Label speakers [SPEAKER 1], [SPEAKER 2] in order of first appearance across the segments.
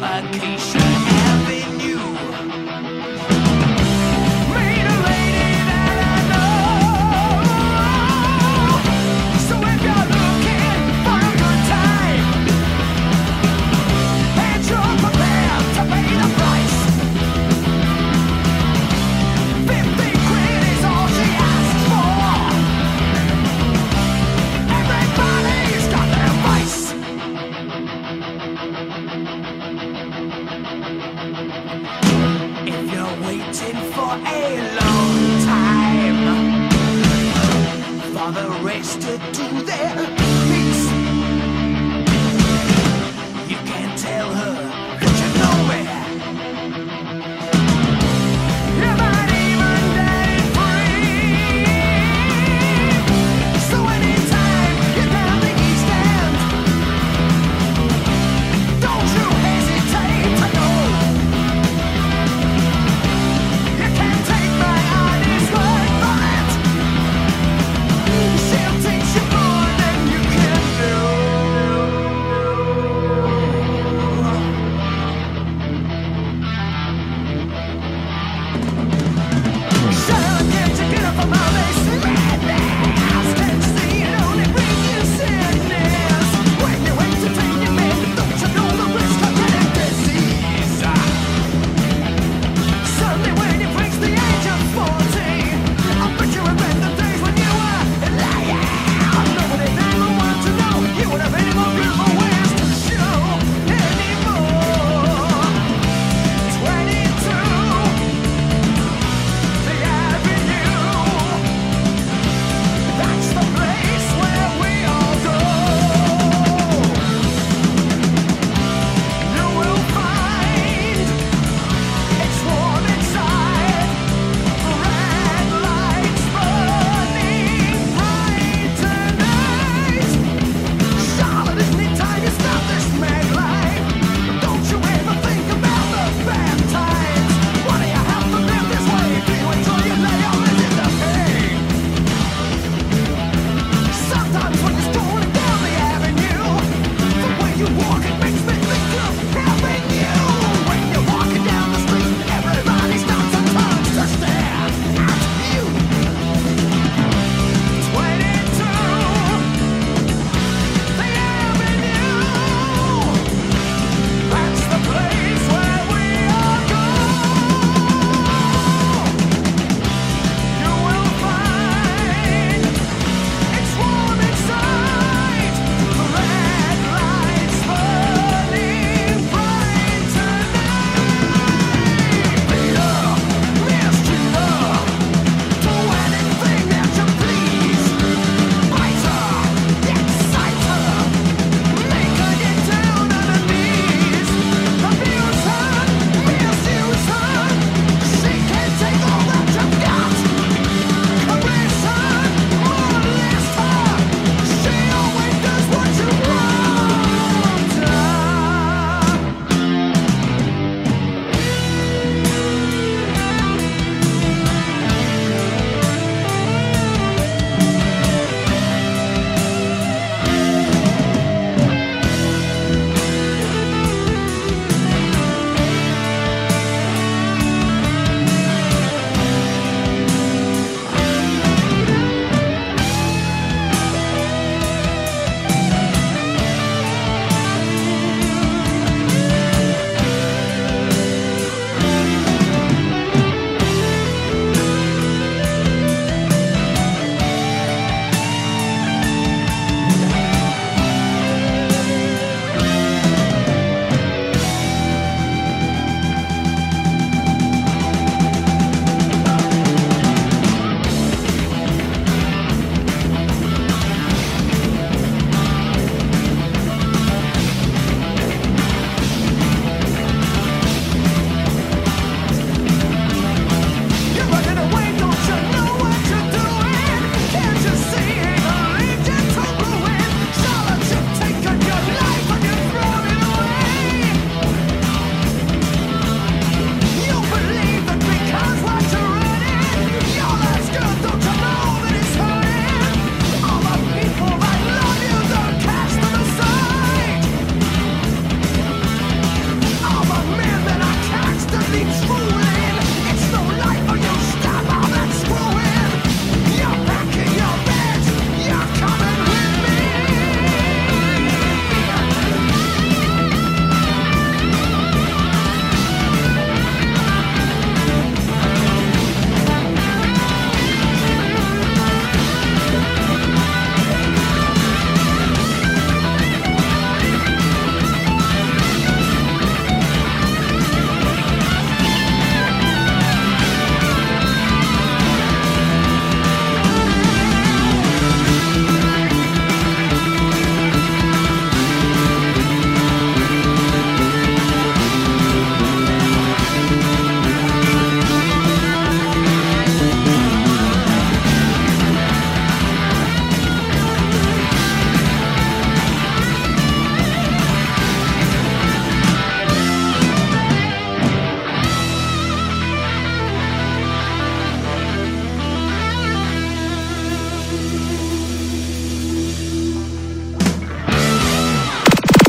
[SPEAKER 1] my key. waiting for a long time. For the rest to do their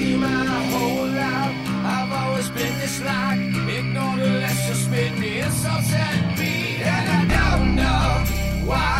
[SPEAKER 2] way my whole life. I've always been this like, ignore the lessons, the insults at me, and I don't know why.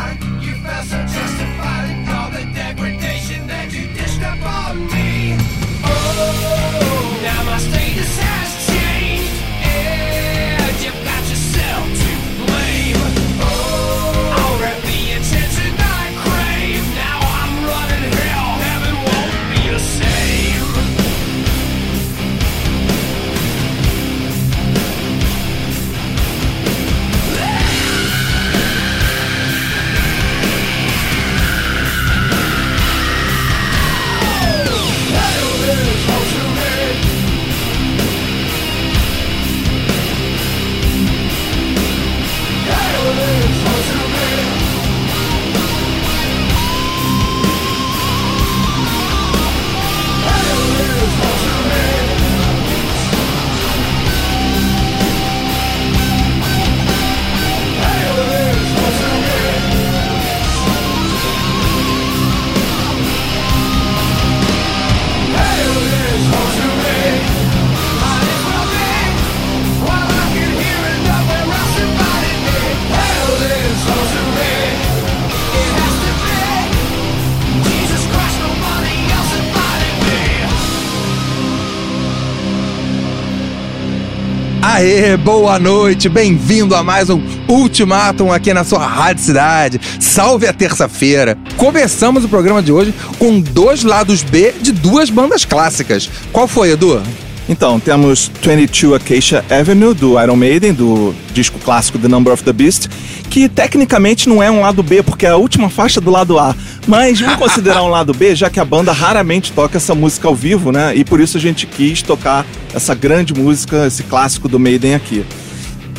[SPEAKER 3] Aê, boa noite, bem-vindo a mais um Ultimatum aqui na sua Rádio Cidade. Salve a terça-feira. Começamos o programa de hoje com dois lados B de duas bandas clássicas. Qual foi, Edu?
[SPEAKER 4] Então, temos 22 Acacia Avenue, do Iron Maiden, do disco clássico The Number of the Beast, que tecnicamente não é um lado B, porque é a última faixa do lado A. Mas vamos considerar um lado B, já que a banda raramente toca essa música ao vivo, né? E por isso a gente quis tocar essa grande música, esse clássico do Maiden aqui.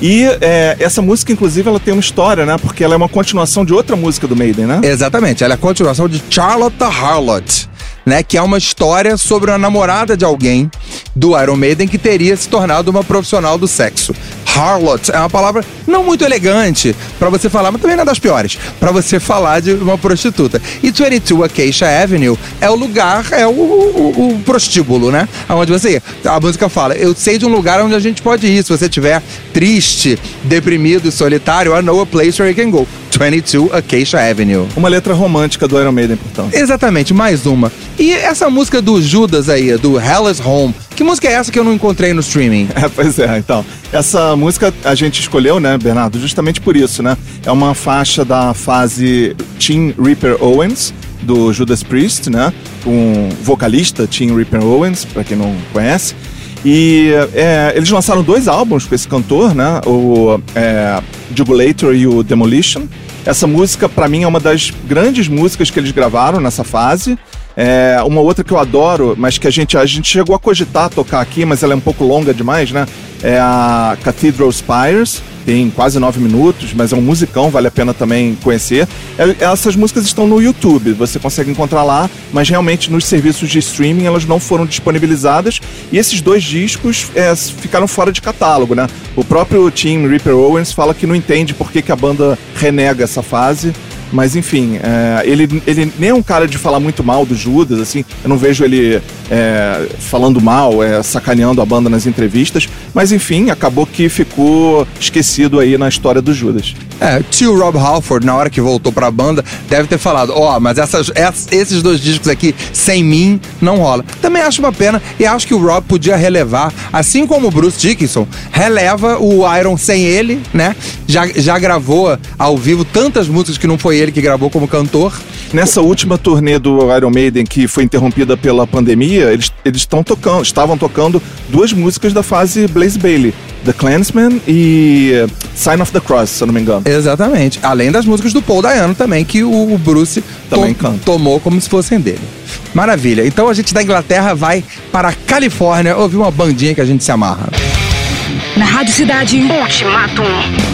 [SPEAKER 4] E é, essa música, inclusive, ela tem uma história, né? Porque ela é uma continuação de outra música do Maiden, né?
[SPEAKER 3] Exatamente, ela é a continuação de Charlotte the Harlot. Né, que é uma história sobre uma namorada de alguém do Iron Maiden que teria se tornado uma profissional do sexo. Harlot é uma palavra não muito elegante para você falar, mas também não é das piores, para você falar de uma prostituta. E 22 Acacia Avenue é o lugar, é o, o, o prostíbulo, né? Aonde você ia. A música fala, eu sei de um lugar onde a gente pode ir, se você estiver triste, deprimido e solitário, I know a place where you can go. 22 Acacia Avenue.
[SPEAKER 4] Uma letra romântica do Iron Maiden, portanto.
[SPEAKER 3] Exatamente, mais uma. E essa música do Judas aí, do Hell is Home, que música é essa que eu não encontrei no streaming?
[SPEAKER 4] É, pois é, então. Essa música a gente escolheu, né, Bernardo, justamente por isso, né? É uma faixa da fase Tim Reaper Owens, do Judas Priest, né? Com o vocalista Tim Reaper Owens, para quem não conhece. E é, eles lançaram dois álbuns com esse cantor, né? O é, Jugulator e o Demolition. Essa música, para mim, é uma das grandes músicas que eles gravaram nessa fase. É, uma outra que eu adoro, mas que a gente, a gente chegou a cogitar tocar aqui, mas ela é um pouco longa demais, né? É a Cathedral Spires, tem quase nove minutos, mas é um musicão, vale a pena também conhecer. É, essas músicas estão no YouTube, você consegue encontrar lá, mas realmente nos serviços de streaming elas não foram disponibilizadas. E esses dois discos é, ficaram fora de catálogo, né? O próprio Tim Reaper Owens fala que não entende por que, que a banda renega essa fase. Mas enfim, é, ele, ele nem é um cara de falar muito mal do Judas, assim. Eu não vejo ele é, falando mal, é, sacaneando a banda nas entrevistas. Mas enfim, acabou que ficou esquecido aí na história do Judas.
[SPEAKER 3] É, tio Rob Halford, na hora que voltou pra banda, deve ter falado: Ó, oh, mas essas, essas, esses dois discos aqui, sem mim, não rola. Também acho uma pena e acho que o Rob podia relevar, assim como o Bruce Dickinson, releva o Iron sem ele, né? Já, já gravou ao vivo tantas músicas que não foi ele que gravou como cantor.
[SPEAKER 4] Nessa última turnê do Iron Maiden, que foi interrompida pela pandemia, eles estão tocando, estavam tocando duas músicas da fase Blaze Bailey. The Clansman e Sign of the Cross, se eu não me engano.
[SPEAKER 3] Exatamente. Além das músicas do Paul Dayano também, que o Bruce
[SPEAKER 4] também
[SPEAKER 3] tom tomou como se fossem dele. Maravilha. Então a gente da Inglaterra vai para a Califórnia ouvir uma bandinha que a gente se amarra.
[SPEAKER 5] Na Rádio Cidade.
[SPEAKER 6] Ultimatum.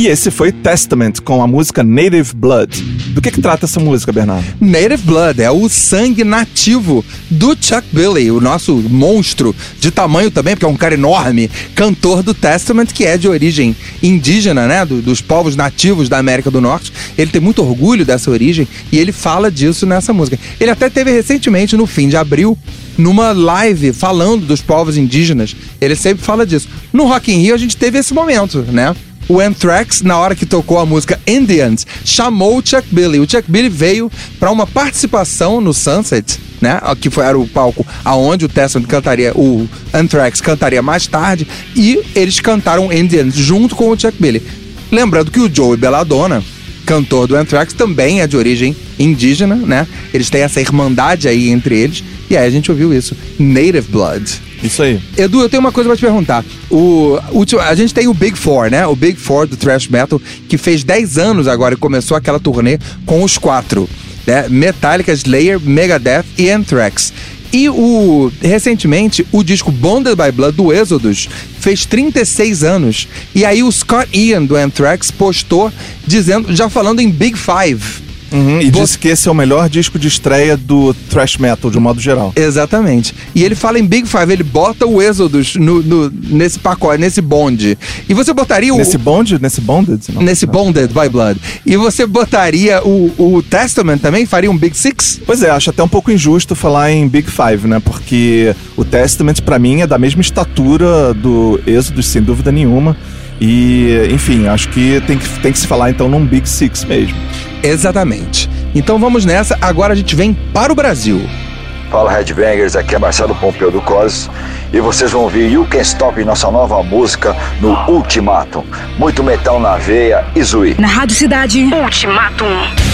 [SPEAKER 4] E esse foi Testament com a música Native Blood. Do que que trata essa música, Bernardo?
[SPEAKER 3] Native Blood é o sangue nativo do Chuck Billy, o nosso monstro de tamanho também, porque é um cara enorme, cantor do Testament, que é de origem indígena, né? do- dos povos nativos da América do Norte. Ele tem muito orgulho dessa origem e ele fala disso nessa música. Ele até teve recentemente, no fim de abril, numa live falando dos povos indígenas. Ele sempre fala disso. No Rock in Rio a gente teve esse momento, né? O Anthrax, na hora que tocou a música Indians, chamou o Chuck Billy. O Chuck Billy veio para uma participação no Sunset, né? Que foi era o palco aonde o Testament cantaria, o Anthrax cantaria mais tarde, e eles cantaram Indians junto com o Chuck Billy. Lembrando que o Joey Belladonna, cantor do Anthrax, também é de origem indígena, né? Eles têm essa irmandade aí entre eles, e aí a gente ouviu isso. Native Blood.
[SPEAKER 4] Isso aí.
[SPEAKER 3] Edu, eu tenho uma coisa pra te perguntar. O, último- a gente tem o Big Four, né? O Big Four do Thrash Metal, que fez 10 anos agora e começou aquela turnê com os quatro. Né? Metallica, Slayer, Megadeth e Anthrax. E o recentemente, o disco Bonded by Blood do Exodus fez 36 anos. E aí o Scott Ian do Anthrax postou dizendo, já falando em Big Five.
[SPEAKER 4] Uhum, e
[SPEAKER 3] Você-
[SPEAKER 4] disse que esse é o melhor disco de estreia do thrash metal, de um modo geral.
[SPEAKER 3] Exatamente. E ele fala em Big Five, ele bota o Exodus no, no- nesse pacote, nesse bonde. E você botaria o.
[SPEAKER 4] Nesse bonde? Nesse bonded? Não.
[SPEAKER 3] Nesse Bonded by Blood. E você botaria o, o Testament também? Faria um Big Six?
[SPEAKER 4] Pois é, acho até um pouco injusto falar em Big Five, né? Porque o Testament, pra mim, é da mesma estatura do Êxodo, sem dúvida nenhuma. E, enfim, acho que tem, que tem que se falar então num Big Six mesmo.
[SPEAKER 3] Exatamente. Então vamos nessa. Agora a gente vem para o Brasil.
[SPEAKER 7] Fala Headbangers, aqui é Marcelo Pompeu do Cos e vocês vão ouvir You Can Stop, nossa nova música no Ultimatum. Muito metal na veia e zui.
[SPEAKER 5] Na Rádio Cidade.
[SPEAKER 6] Ultimatum.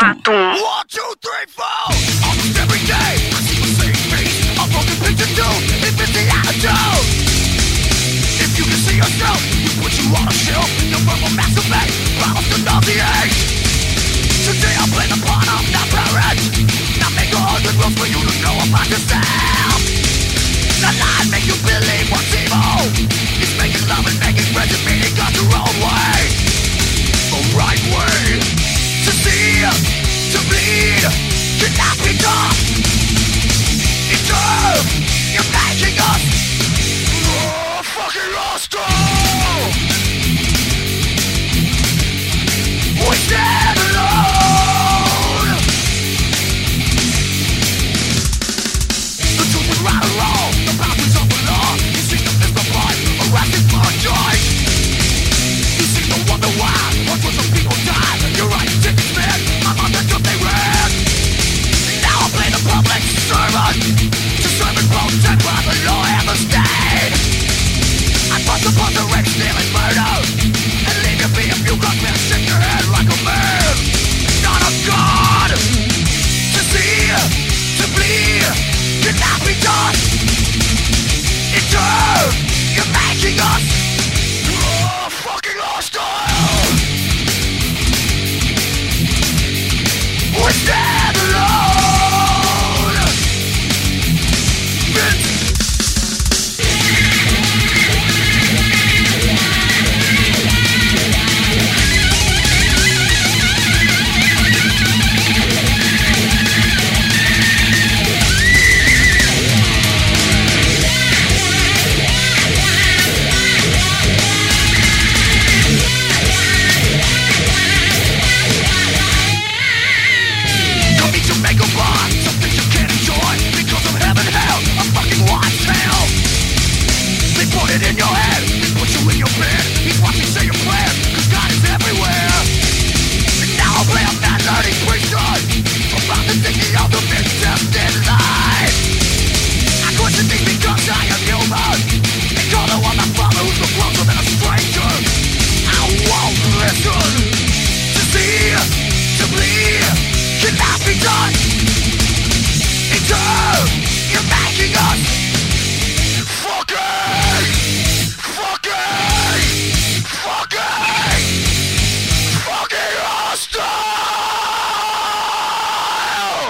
[SPEAKER 5] Ultimato.
[SPEAKER 1] One,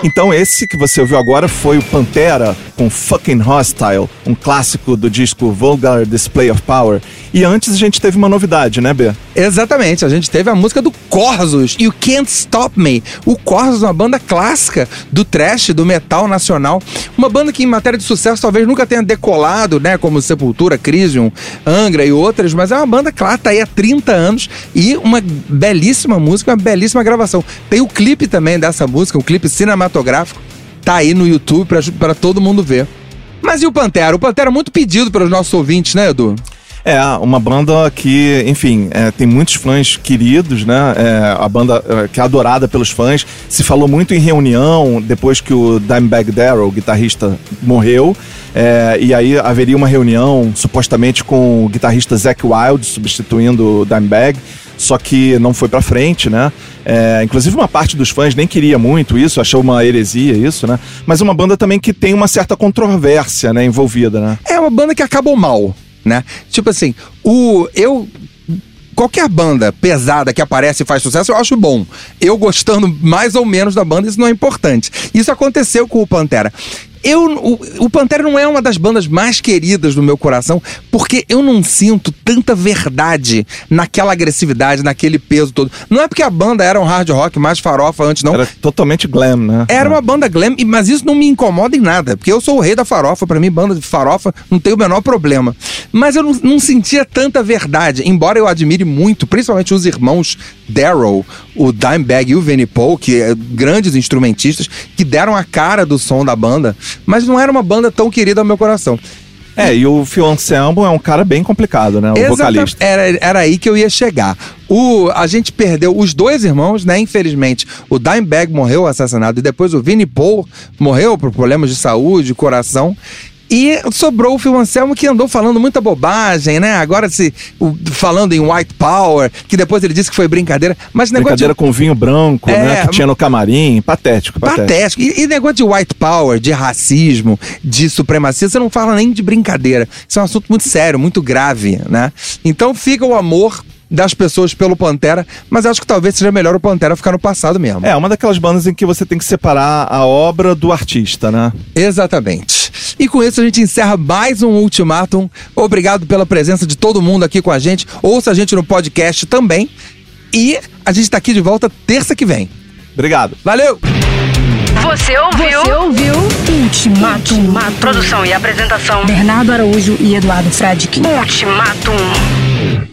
[SPEAKER 4] Então esse que você ouviu agora foi o Pantera com Fucking Hostile, um clássico do disco Vulgar Display of Power. E antes a gente teve uma novidade, né, B?
[SPEAKER 3] Exatamente, a gente teve a música do Corsos, You Can't Stop Me. O Corsos, uma banda clássica do trash, do metal nacional. Uma banda que em matéria de sucesso talvez nunca tenha decolado, né? Como Sepultura, Crisium, Angra e outras, mas é uma banda clara, tá aí há 30 anos e uma belíssima música, uma belíssima gravação. Tem o clipe também dessa música, um clipe cinematográfico, tá aí no YouTube pra todo mundo ver. Mas e o Pantera? O Pantera é muito pedido pelos nossos ouvintes, né, Edu?
[SPEAKER 4] É, uma banda que, enfim, é, tem muitos fãs queridos, né? É, a banda é, que é adorada pelos fãs. Se falou muito em reunião depois que o Dimebag Darrell, o guitarrista, morreu. É, e aí haveria uma reunião, supostamente, com o guitarrista Zack Wild, substituindo o Dimebag. Só que não foi pra frente, né? É, inclusive uma parte dos fãs nem queria muito isso, achou uma heresia isso, né? Mas uma banda também que tem uma certa controvérsia, né, envolvida, né?
[SPEAKER 3] é uma banda que acabou mal, né? Tipo assim, o eu qualquer banda pesada que aparece e faz sucesso, eu acho bom. Eu gostando mais ou menos da banda, isso não é importante. Isso aconteceu com o Pantera. Eu, o, o Pantera não é uma das bandas mais queridas do meu coração, porque eu não sinto tanta verdade naquela agressividade, naquele peso todo. Não é porque a banda era um hard rock mais farofa antes, não.
[SPEAKER 4] Era totalmente glam, né?
[SPEAKER 3] Era uma banda glam, mas isso não me incomoda em nada, porque eu sou o rei da farofa, pra mim, banda de farofa não tem o menor problema. Mas eu não, não sentia tanta verdade, embora eu admire muito, principalmente os irmãos Darrow, o Dimebag e o Vinnie Paul, que é grandes instrumentistas, que deram a cara do som da banda, mas não era uma banda tão querida ao meu coração.
[SPEAKER 4] É, e o Phil Anselmo é um cara bem complicado, né? O vocalista.
[SPEAKER 3] Era, era aí que eu ia chegar. O, a gente perdeu os dois irmãos, né? Infelizmente, o Dimebag morreu assassinado e depois o Vinnie Paul morreu por problemas de saúde, coração. E sobrou o Phil Anselmo que andou falando muita bobagem, né? Agora se o- falando em white power, que depois ele disse que foi brincadeira, mas negócio
[SPEAKER 4] Brincadeira
[SPEAKER 3] de
[SPEAKER 4] com vinho branco,
[SPEAKER 3] É,
[SPEAKER 4] né? Que tinha no camarim. Patético, patético.
[SPEAKER 3] patético. E, e negócio de white power, de racismo, de supremacia, você não fala nem de brincadeira. Isso é um assunto muito sério, muito grave, né? Então fica o amor das pessoas pelo Pantera, mas acho que talvez seja melhor o Pantera ficar no passado mesmo.
[SPEAKER 4] É, uma daquelas bandas em que você tem que separar a obra do artista, né?
[SPEAKER 3] Exatamente. E com isso a gente encerra mais um Ultimatum. Obrigado pela presença de todo mundo aqui com a gente. Ouça a gente no podcast também. E a gente tá aqui de volta terça que vem.
[SPEAKER 4] Obrigado.
[SPEAKER 3] Valeu!
[SPEAKER 6] Você ouviu?
[SPEAKER 5] Você ouviu Ultimatum.
[SPEAKER 6] Produção e apresentação.
[SPEAKER 5] Bernardo Araújo e Eduardo Fradkin.
[SPEAKER 6] Ultimatum.